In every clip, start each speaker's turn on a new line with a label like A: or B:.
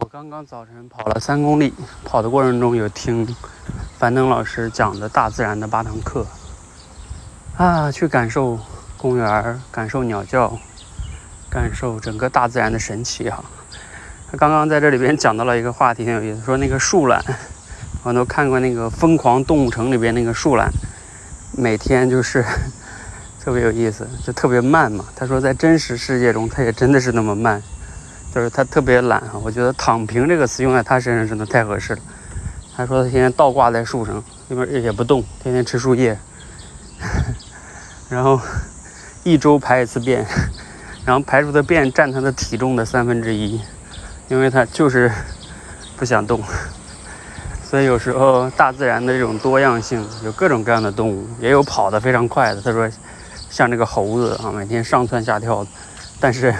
A: 我刚刚早晨跑了三公里，跑的过程中有听樊登老师讲的大自然的八堂课，啊，去感受公园，感受鸟叫，感受整个大自然的神奇哈。他刚刚在这里边讲到了一个话题，挺有意思，说那个树懒，我都看过那个《疯狂动物城》里边那个树懒，每天就是特别有意思，就特别慢嘛。他说在真实世界中，它也真的是那么慢。就是他特别懒啊，我觉得“躺平”这个词用在他身上真的太合适了。他说他天天倒挂在树上，那边也不动，天天吃树叶，然后一周排一次便，然后排出的便占他的体重的三分之一，因为他就是不想动。所以有时候大自然的这种多样性，有各种各样的动物，也有跑得非常快的。他说像这个猴子啊，每天上蹿下跳，但是。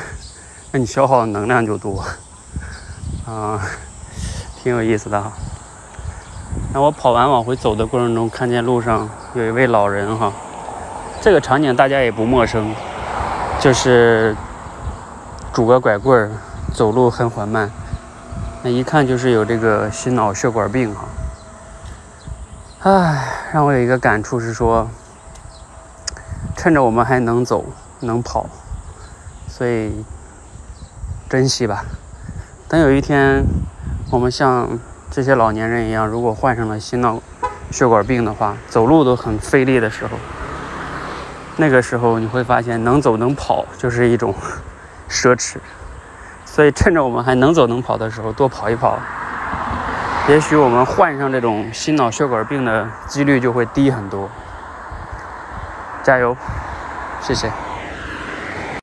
A: 那你消耗的能量就多，啊，挺有意思的哈。那我跑完往回走的过程中，看见路上有一位老人哈，这个场景大家也不陌生，就是拄个拐棍儿，走路很缓慢，那一看就是有这个心脑血管病哈。唉，让我有一个感触是说，趁着我们还能走能跑，所以。珍惜吧，等有一天我们像这些老年人一样，如果患上了心脑血管病的话，走路都很费力的时候，那个时候你会发现能走能跑就是一种 奢侈。所以趁着我们还能走能跑的时候，多跑一跑，也许我们患上这种心脑血管病的几率就会低很多。加油，谢谢。